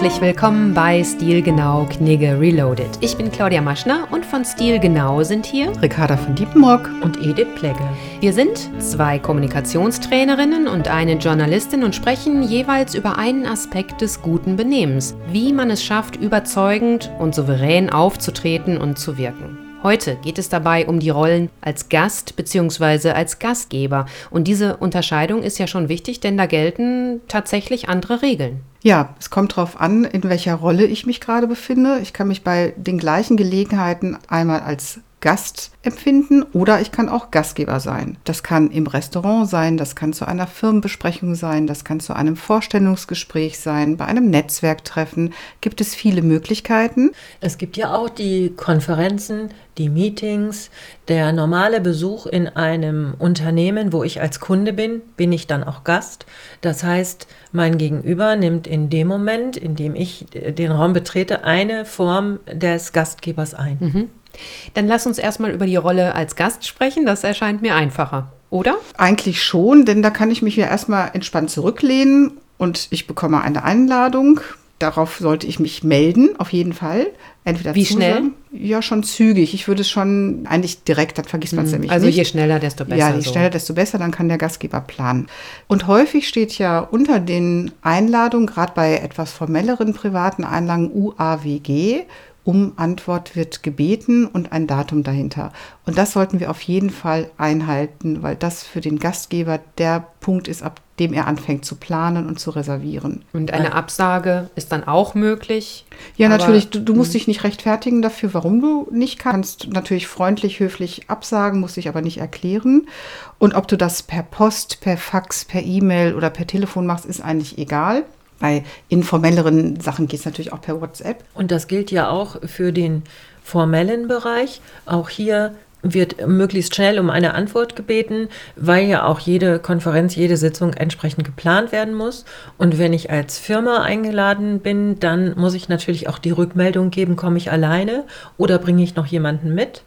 Herzlich willkommen bei Stilgenau Knigge Reloaded. Ich bin Claudia Maschner und von Stilgenau sind hier Ricarda von Diepenmock und Edith Plegge. Wir sind zwei Kommunikationstrainerinnen und eine Journalistin und sprechen jeweils über einen Aspekt des guten Benehmens, wie man es schafft, überzeugend und souverän aufzutreten und zu wirken. Heute geht es dabei um die Rollen als Gast bzw. als Gastgeber. Und diese Unterscheidung ist ja schon wichtig, denn da gelten tatsächlich andere Regeln. Ja, es kommt darauf an, in welcher Rolle ich mich gerade befinde. Ich kann mich bei den gleichen Gelegenheiten einmal als Gast empfinden oder ich kann auch Gastgeber sein. Das kann im Restaurant sein, das kann zu einer Firmenbesprechung sein, das kann zu einem Vorstellungsgespräch sein, bei einem Netzwerktreffen gibt es viele Möglichkeiten. Es gibt ja auch die Konferenzen, die Meetings, der normale Besuch in einem Unternehmen, wo ich als Kunde bin, bin ich dann auch Gast. Das heißt, mein Gegenüber nimmt in dem Moment, in dem ich den Raum betrete, eine Form des Gastgebers ein. Mhm. Dann lass uns erstmal über die Rolle als Gast sprechen. Das erscheint mir einfacher, oder? Eigentlich schon, denn da kann ich mich ja erstmal entspannt zurücklehnen und ich bekomme eine Einladung. Darauf sollte ich mich melden, auf jeden Fall. Entweder Wie zusagen, schnell? Ja, schon zügig. Ich würde es schon eigentlich direkt, dann vergisst man es mhm. nämlich also nicht. Also je schneller, desto besser. Ja, je so. schneller, desto besser, dann kann der Gastgeber planen. Und häufig steht ja unter den Einladungen, gerade bei etwas formelleren privaten Einladungen, UAWG, um Antwort wird gebeten und ein Datum dahinter. Und das sollten wir auf jeden Fall einhalten, weil das für den Gastgeber der Punkt ist, ab dem er anfängt zu planen und zu reservieren. Und eine Absage ist dann auch möglich? Ja, natürlich. Du, du, musst hm. dich nicht rechtfertigen dafür, warum du nicht kannst. Natürlich freundlich, höflich absagen, musst dich aber nicht erklären. Und ob du das per Post, per Fax, per E-Mail oder per Telefon machst, ist eigentlich egal. Bei informelleren Sachen geht es natürlich auch per WhatsApp. Und das gilt ja auch für den formellen Bereich. Auch hier wird möglichst schnell um eine Antwort gebeten, weil ja auch jede Konferenz, jede Sitzung entsprechend geplant werden muss. Und wenn ich als Firma eingeladen bin, dann muss ich natürlich auch die Rückmeldung geben, komme ich alleine oder bringe ich noch jemanden mit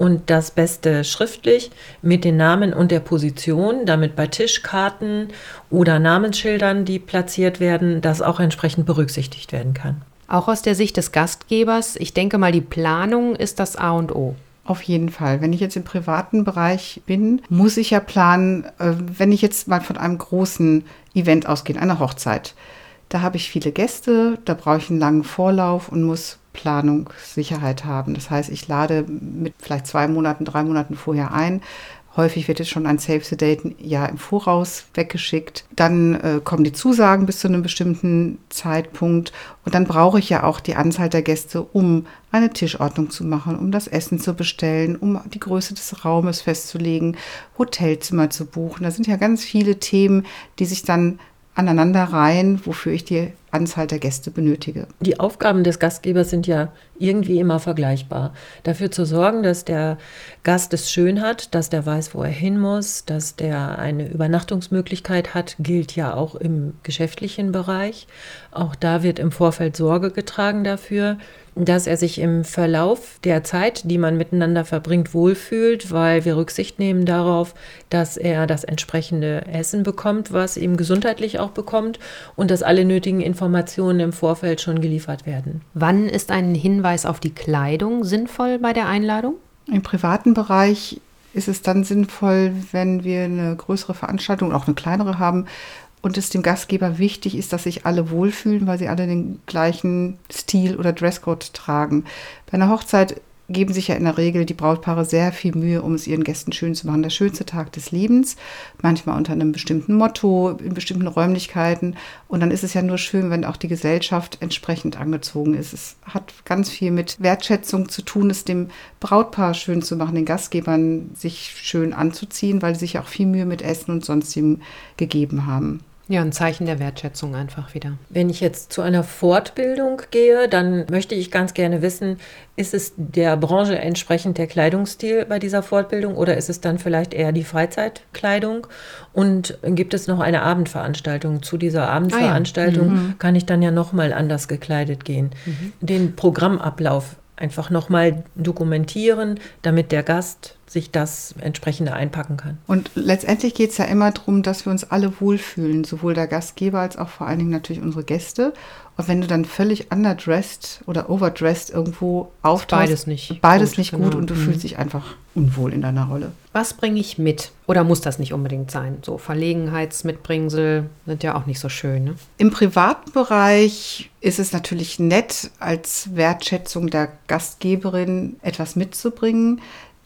und das Beste schriftlich mit den Namen und der Position, damit bei Tischkarten oder Namensschildern, die platziert werden, das auch entsprechend berücksichtigt werden kann. Auch aus der Sicht des Gastgebers, ich denke mal, die Planung ist das A und O. Auf jeden Fall. Wenn ich jetzt im privaten Bereich bin, muss ich ja planen, äh, wenn ich jetzt mal von einem großen Event ausgehe, einer Hochzeit. Da habe ich viele Gäste, da brauche ich einen langen Vorlauf und muss Planungssicherheit haben. Das heißt, ich lade mit vielleicht zwei Monaten, drei Monaten vorher ein. Häufig wird jetzt schon ein Save the Date ja im Voraus weggeschickt. Dann äh, kommen die Zusagen bis zu einem bestimmten Zeitpunkt. Und dann brauche ich ja auch die Anzahl der Gäste, um eine Tischordnung zu machen, um das Essen zu bestellen, um die Größe des Raumes festzulegen, Hotelzimmer zu buchen. Da sind ja ganz viele Themen, die sich dann aneinanderreihen, wofür ich die Anzahl der Gäste benötige. Die Aufgaben des Gastgebers sind ja irgendwie immer vergleichbar. Dafür zu sorgen, dass der Gast es schön hat, dass der weiß, wo er hin muss, dass der eine Übernachtungsmöglichkeit hat, gilt ja auch im geschäftlichen Bereich. Auch da wird im Vorfeld Sorge getragen dafür, dass er sich im Verlauf der Zeit, die man miteinander verbringt, wohlfühlt, weil wir Rücksicht nehmen darauf, dass er das entsprechende Essen bekommt, was ihm gesundheitlich auch bekommt und dass alle nötigen Informationen im Vorfeld schon geliefert werden. Wann ist ein Hinweis auf die Kleidung sinnvoll bei der Einladung? Im privaten Bereich ist es dann sinnvoll, wenn wir eine größere Veranstaltung, auch eine kleinere haben, und es dem Gastgeber wichtig ist, dass sich alle wohlfühlen, weil sie alle den gleichen Stil oder Dresscode tragen. Bei einer Hochzeit geben sich ja in der Regel die Brautpaare sehr viel Mühe, um es ihren Gästen schön zu machen. Der schönste Tag des Lebens, manchmal unter einem bestimmten Motto, in bestimmten Räumlichkeiten. Und dann ist es ja nur schön, wenn auch die Gesellschaft entsprechend angezogen ist. Es hat ganz viel mit Wertschätzung zu tun, es dem Brautpaar schön zu machen, den Gastgebern sich schön anzuziehen, weil sie sich auch viel Mühe mit Essen und sonstigem gegeben haben. Ja, ein Zeichen der Wertschätzung einfach wieder. Wenn ich jetzt zu einer Fortbildung gehe, dann möchte ich ganz gerne wissen, ist es der Branche entsprechend der Kleidungsstil bei dieser Fortbildung oder ist es dann vielleicht eher die Freizeitkleidung? Und gibt es noch eine Abendveranstaltung? Zu dieser Abendveranstaltung ah, ja. mhm. kann ich dann ja nochmal anders gekleidet gehen. Mhm. Den Programmablauf einfach nochmal dokumentieren, damit der Gast sich das entsprechende einpacken kann. Und letztendlich geht es ja immer darum, dass wir uns alle wohlfühlen, sowohl der Gastgeber als auch vor allen Dingen natürlich unsere Gäste. Und wenn du dann völlig underdressed oder overdressed irgendwo auftauchst, beides nicht beides gut, nicht gut genau. und du Mhm. fühlst dich einfach unwohl in deiner Rolle. Was bringe ich mit? Oder muss das nicht unbedingt sein? So Verlegenheitsmitbringsel sind ja auch nicht so schön. Ne? Im privaten Bereich ist es natürlich nett, als Wertschätzung der Gastgeberin etwas mitzubringen.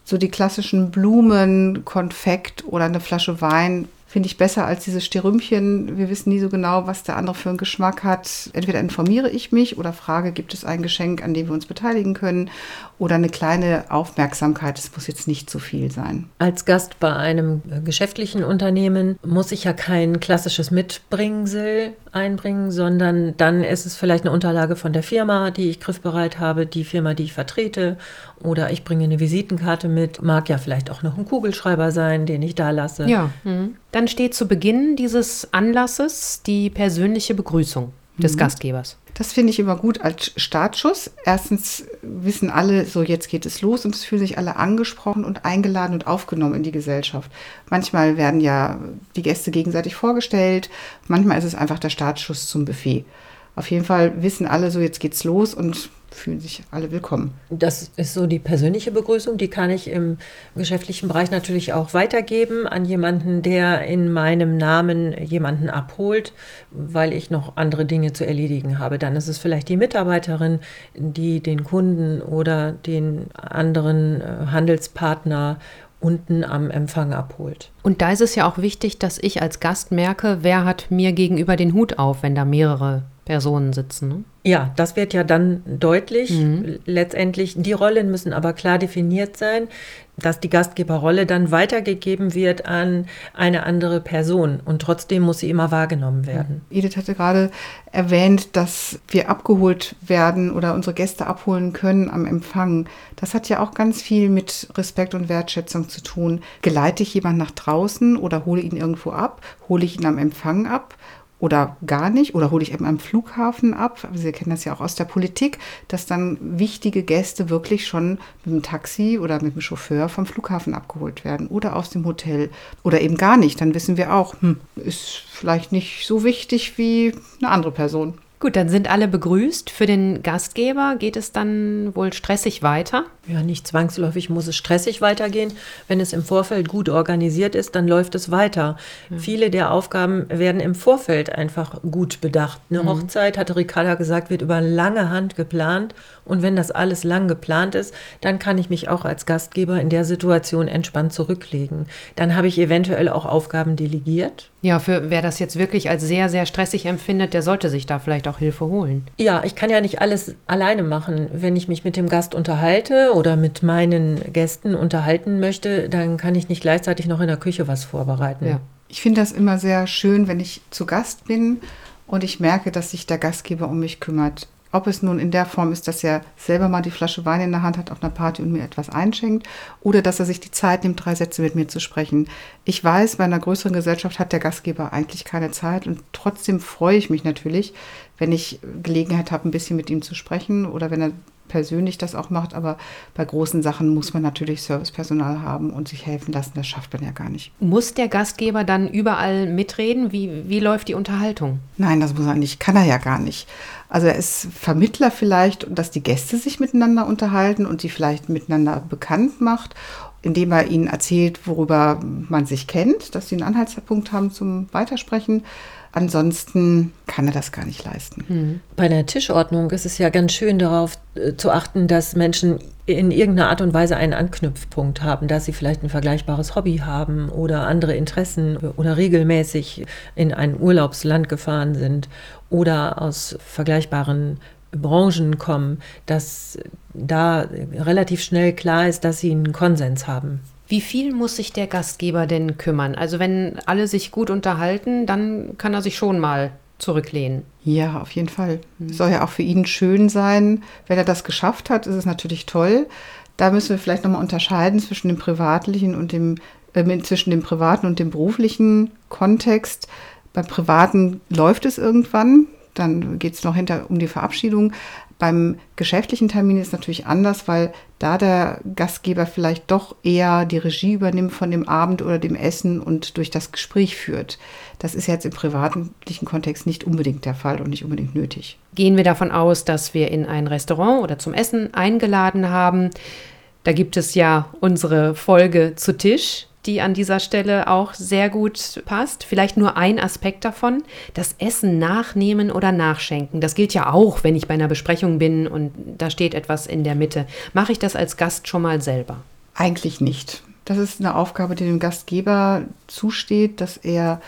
So die klassischen Blumen, Konfekt oder eine Flasche Wein finde ich besser als diese Sterümchen. Wir wissen nie so genau, was der andere für einen Geschmack hat. Entweder informiere ich mich oder frage, gibt es ein Geschenk, an dem wir uns beteiligen können oder eine kleine Aufmerksamkeit. Es muss jetzt nicht zu viel sein. Als Gast bei einem geschäftlichen Unternehmen muss ich ja kein klassisches Mitbringsel einbringen, sondern dann ist es vielleicht eine Unterlage von der Firma, die ich griffbereit habe, die Firma, die ich vertrete. Oder ich bringe eine Visitenkarte mit. Mag ja vielleicht auch noch ein Kugelschreiber sein, den ich da lasse. Ja. Mhm. Dann steht zu Beginn dieses Anlasses die persönliche Begrüßung des Gastgebers. Das finde ich immer gut als Startschuss. Erstens wissen alle, so jetzt geht es los und es fühlen sich alle angesprochen und eingeladen und aufgenommen in die Gesellschaft. Manchmal werden ja die Gäste gegenseitig vorgestellt, manchmal ist es einfach der Startschuss zum Buffet. Auf jeden Fall wissen alle, so jetzt geht's los und fühlen sich alle willkommen. Das ist so die persönliche Begrüßung, die kann ich im geschäftlichen Bereich natürlich auch weitergeben an jemanden, der in meinem Namen jemanden abholt, weil ich noch andere Dinge zu erledigen habe. Dann ist es vielleicht die Mitarbeiterin, die den Kunden oder den anderen äh, Handelspartner unten am Empfang abholt. Und da ist es ja auch wichtig, dass ich als Gast merke, wer hat mir gegenüber den Hut auf, wenn da mehrere Personen sitzen. Ne? Ja, das wird ja dann deutlich. Letztendlich, die Rollen müssen aber klar definiert sein, dass die Gastgeberrolle dann weitergegeben wird an eine andere Person und trotzdem muss sie immer wahrgenommen werden. Edith hatte gerade erwähnt, dass wir abgeholt werden oder unsere Gäste abholen können am Empfang. Das hat ja auch ganz viel mit Respekt und Wertschätzung zu tun. Geleite ich jemanden nach draußen oder hole ihn irgendwo ab? Hole ich ihn am Empfang ab? Oder gar nicht, oder hole ich eben am Flughafen ab. Sie kennen das ja auch aus der Politik, dass dann wichtige Gäste wirklich schon mit dem Taxi oder mit dem Chauffeur vom Flughafen abgeholt werden oder aus dem Hotel oder eben gar nicht. Dann wissen wir auch, hm, ist vielleicht nicht so wichtig wie eine andere Person. Gut, dann sind alle begrüßt. Für den Gastgeber geht es dann wohl stressig weiter. Ja, nicht zwangsläufig muss es stressig weitergehen. Wenn es im Vorfeld gut organisiert ist, dann läuft es weiter. Viele der Aufgaben werden im Vorfeld einfach gut bedacht. Eine Hochzeit, hatte Ricarda gesagt, wird über lange Hand geplant. Und wenn das alles lang geplant ist, dann kann ich mich auch als Gastgeber in der Situation entspannt zurücklegen. Dann habe ich eventuell auch Aufgaben delegiert. Ja, für wer das jetzt wirklich als sehr, sehr stressig empfindet, der sollte sich da vielleicht auch Hilfe holen. Ja, ich kann ja nicht alles alleine machen. Wenn ich mich mit dem Gast unterhalte oder mit meinen Gästen unterhalten möchte, dann kann ich nicht gleichzeitig noch in der Küche was vorbereiten. Ja. Ich finde das immer sehr schön, wenn ich zu Gast bin und ich merke, dass sich der Gastgeber um mich kümmert. Ob es nun in der Form ist, dass er selber mal die Flasche Wein in der Hand hat auf einer Party und mir etwas einschenkt oder dass er sich die Zeit nimmt, drei Sätze mit mir zu sprechen. Ich weiß, bei einer größeren Gesellschaft hat der Gastgeber eigentlich keine Zeit und trotzdem freue ich mich natürlich, wenn ich Gelegenheit habe, ein bisschen mit ihm zu sprechen oder wenn er persönlich das auch macht. Aber bei großen Sachen muss man natürlich Servicepersonal haben und sich helfen lassen. Das schafft man ja gar nicht. Muss der Gastgeber dann überall mitreden? Wie, wie läuft die Unterhaltung? Nein, das muss er nicht. Kann er ja gar nicht. Also er ist Vermittler vielleicht, dass die Gäste sich miteinander unterhalten und sie vielleicht miteinander bekannt macht, indem er ihnen erzählt, worüber man sich kennt, dass sie einen Anhaltspunkt haben zum Weitersprechen. Ansonsten kann er das gar nicht leisten. Bei der Tischordnung ist es ja ganz schön darauf äh, zu achten, dass Menschen in irgendeiner Art und Weise einen Anknüpfpunkt haben, dass sie vielleicht ein vergleichbares Hobby haben oder andere Interessen oder regelmäßig in ein Urlaubsland gefahren sind oder aus vergleichbaren Branchen kommen, dass da relativ schnell klar ist, dass sie einen Konsens haben. Wie viel muss sich der Gastgeber denn kümmern? Also wenn alle sich gut unterhalten, dann kann er sich schon mal zurücklehnen. Ja, auf jeden Fall. Soll ja auch für ihn schön sein. Wenn er das geschafft hat, ist es natürlich toll. Da müssen wir vielleicht nochmal unterscheiden zwischen dem privatlichen und dem, äh, zwischen dem privaten und dem beruflichen Kontext. Beim Privaten läuft es irgendwann, dann geht es noch hinter um die Verabschiedung. Beim geschäftlichen Termin ist es natürlich anders, weil da der Gastgeber vielleicht doch eher die Regie übernimmt von dem Abend oder dem Essen und durch das Gespräch führt. Das ist jetzt im privaten Kontext nicht unbedingt der Fall und nicht unbedingt nötig. Gehen wir davon aus, dass wir in ein Restaurant oder zum Essen eingeladen haben. Da gibt es ja unsere Folge zu Tisch die an dieser Stelle auch sehr gut passt. Vielleicht nur ein Aspekt davon, das Essen nachnehmen oder nachschenken. Das gilt ja auch, wenn ich bei einer Besprechung bin und da steht etwas in der Mitte. Mache ich das als Gast schon mal selber? Eigentlich nicht. Das ist eine Aufgabe, die dem Gastgeber zusteht, dass er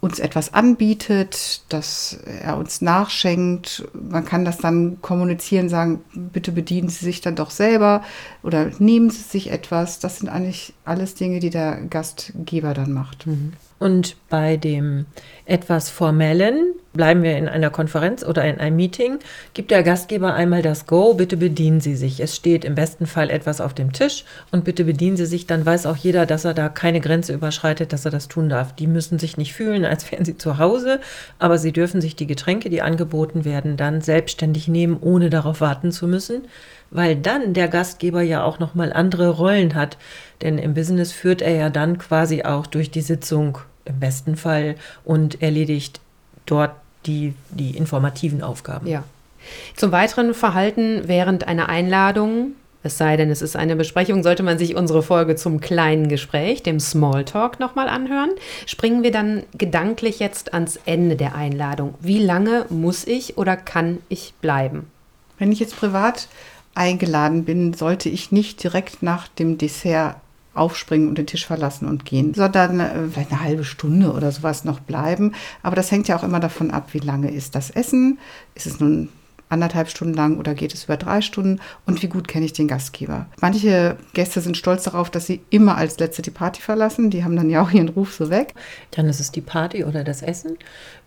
uns etwas anbietet, dass er uns nachschenkt. Man kann das dann kommunizieren, sagen, bitte bedienen Sie sich dann doch selber oder nehmen Sie sich etwas. Das sind eigentlich alles Dinge, die der Gastgeber dann macht. Und bei dem etwas formellen, bleiben wir in einer Konferenz oder in einem Meeting, gibt der Gastgeber einmal das Go, bitte bedienen Sie sich. Es steht im besten Fall etwas auf dem Tisch und bitte bedienen Sie sich, dann weiß auch jeder, dass er da keine Grenze überschreitet, dass er das tun darf. Die müssen sich nicht fühlen, als wären sie zu Hause, aber sie dürfen sich die Getränke, die angeboten werden, dann selbstständig nehmen, ohne darauf warten zu müssen weil dann der Gastgeber ja auch noch mal andere Rollen hat, denn im Business führt er ja dann quasi auch durch die Sitzung im besten Fall und erledigt dort die, die informativen Aufgaben. Ja. Zum weiteren Verhalten während einer Einladung, es sei denn, es ist eine Besprechung, sollte man sich unsere Folge zum kleinen Gespräch, dem Smalltalk, nochmal anhören. Springen wir dann gedanklich jetzt ans Ende der Einladung. Wie lange muss ich oder kann ich bleiben? Wenn ich jetzt privat eingeladen bin, sollte ich nicht direkt nach dem Dessert aufspringen und den Tisch verlassen und gehen, sondern äh, vielleicht eine halbe Stunde oder sowas noch bleiben. Aber das hängt ja auch immer davon ab, wie lange ist das Essen. Ist es nun anderthalb Stunden lang oder geht es über drei Stunden und wie gut kenne ich den Gastgeber. Manche Gäste sind stolz darauf, dass sie immer als Letzte die Party verlassen. Die haben dann ja auch ihren Ruf so weg. Dann ist es die Party oder das Essen.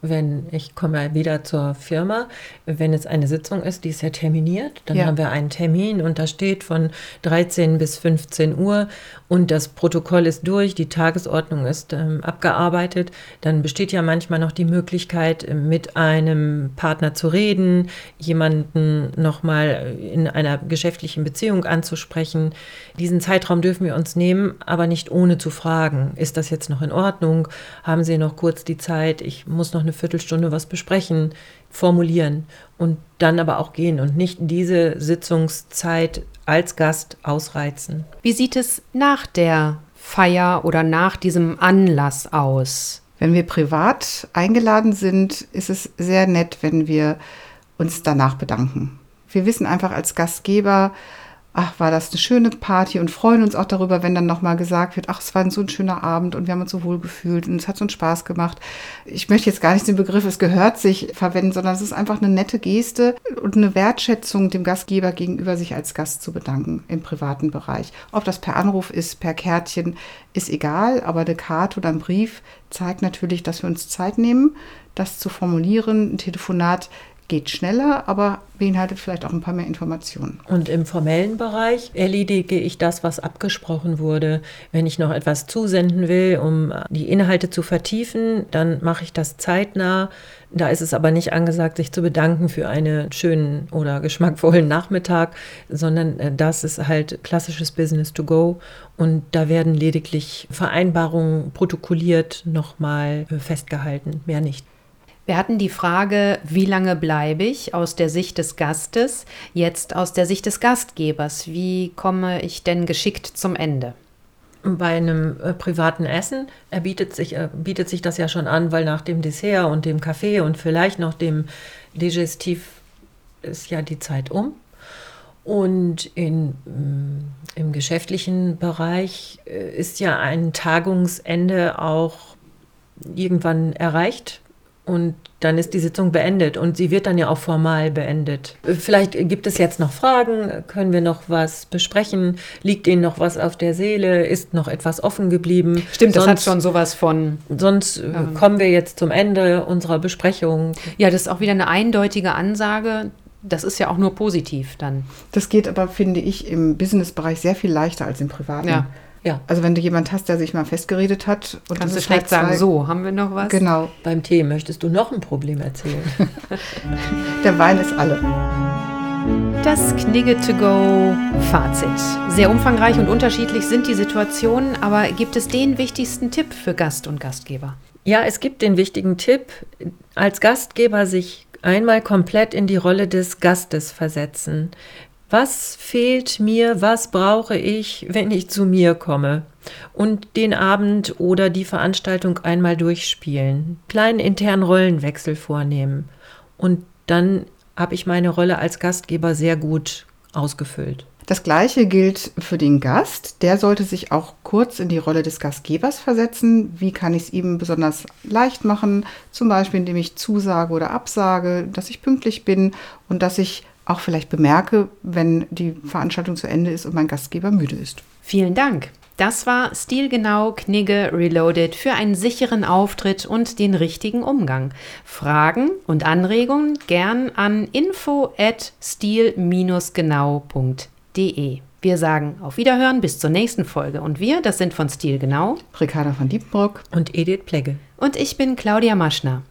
Wenn ich komme wieder zur Firma, wenn es eine Sitzung ist, die ist ja terminiert, dann ja. haben wir einen Termin und da steht von 13 bis 15 Uhr und das Protokoll ist durch, die Tagesordnung ist ähm, abgearbeitet, dann besteht ja manchmal noch die Möglichkeit, mit einem Partner zu reden, jemanden nochmal in einer geschäftlichen Beziehung anzusprechen. Diesen Zeitraum dürfen wir uns nehmen, aber nicht ohne zu fragen, ist das jetzt noch in Ordnung? Haben Sie noch kurz die Zeit? Ich muss noch eine Viertelstunde was besprechen, formulieren und dann aber auch gehen und nicht diese Sitzungszeit als Gast ausreizen. Wie sieht es nach der Feier oder nach diesem Anlass aus? Wenn wir privat eingeladen sind, ist es sehr nett, wenn wir uns danach bedanken. Wir wissen einfach als Gastgeber, ach, war das eine schöne Party und freuen uns auch darüber, wenn dann nochmal gesagt wird, ach, es war so ein schöner Abend und wir haben uns so wohl gefühlt und es hat so einen Spaß gemacht. Ich möchte jetzt gar nicht den Begriff, es gehört sich verwenden, sondern es ist einfach eine nette Geste und eine Wertschätzung dem Gastgeber gegenüber, sich als Gast zu bedanken im privaten Bereich. Ob das per Anruf ist, per Kärtchen, ist egal, aber eine Karte oder ein Brief zeigt natürlich, dass wir uns Zeit nehmen, das zu formulieren. Ein Telefonat geht schneller, aber beinhaltet vielleicht auch ein paar mehr Informationen. Und im formellen Bereich erledige ich das, was abgesprochen wurde. Wenn ich noch etwas zusenden will, um die Inhalte zu vertiefen, dann mache ich das zeitnah. Da ist es aber nicht angesagt, sich zu bedanken für einen schönen oder geschmackvollen Nachmittag, sondern äh, das ist halt klassisches Business to go. Und da werden lediglich Vereinbarungen protokolliert, nochmal äh, festgehalten, mehr nicht. Wir hatten die Frage, wie lange bleibe ich aus der Sicht des Gastes, jetzt aus der Sicht des Gastgebers. Wie komme ich denn geschickt zum Ende? Bei einem äh, privaten Essen erbietet sich, äh, bietet sich das ja schon an, weil nach dem Dessert und dem Kaffee und vielleicht noch dem Digestiv ist ja die Zeit um. Und in, mm, im geschäftlichen Bereich äh, ist ja ein Tagungsende auch irgendwann erreicht und dann ist die Sitzung beendet und sie wird dann ja auch formal beendet. Vielleicht gibt es jetzt noch Fragen, können wir noch was besprechen, liegt Ihnen noch was auf der Seele, ist noch etwas offen geblieben. Stimmt, sonst, das hat schon sowas von. Sonst äh, ähm, kommen wir jetzt zum Ende unserer Besprechung. Ja, das ist auch wieder eine eindeutige Ansage. Das ist ja auch nur positiv dann. Das geht aber, finde ich, im Businessbereich sehr viel leichter als im privaten. Ja. Ja. Also wenn du jemand hast, der sich mal festgeredet hat und Kannst du das ist schlecht halt sagen, zwei- so, haben wir noch was? Genau, Beim Tee möchtest du noch ein Problem erzählen? der Wein ist alle. Das Knigge to go Fazit. Sehr umfangreich und unterschiedlich sind die Situationen, aber gibt es den wichtigsten Tipp für Gast und Gastgeber? Ja, es gibt den wichtigen Tipp, als Gastgeber sich einmal komplett in die Rolle des Gastes versetzen. Was fehlt mir, was brauche ich, wenn ich zu mir komme? Und den Abend oder die Veranstaltung einmal durchspielen, kleinen internen Rollenwechsel vornehmen. Und dann habe ich meine Rolle als Gastgeber sehr gut ausgefüllt. Das gleiche gilt für den Gast. Der sollte sich auch kurz in die Rolle des Gastgebers versetzen. Wie kann ich es ihm besonders leicht machen? Zum Beispiel, indem ich zusage oder absage, dass ich pünktlich bin und dass ich auch vielleicht bemerke, wenn die Veranstaltung zu Ende ist und mein Gastgeber müde ist. Vielen Dank. Das war Stilgenau Knigge Reloaded für einen sicheren Auftritt und den richtigen Umgang. Fragen und Anregungen gern an info at stil-genau.de. Wir sagen auf Wiederhören bis zur nächsten Folge. Und wir, das sind von Stil Genau. Ricarda von Diepenbrock. Und Edith Plegge. Und ich bin Claudia Maschner.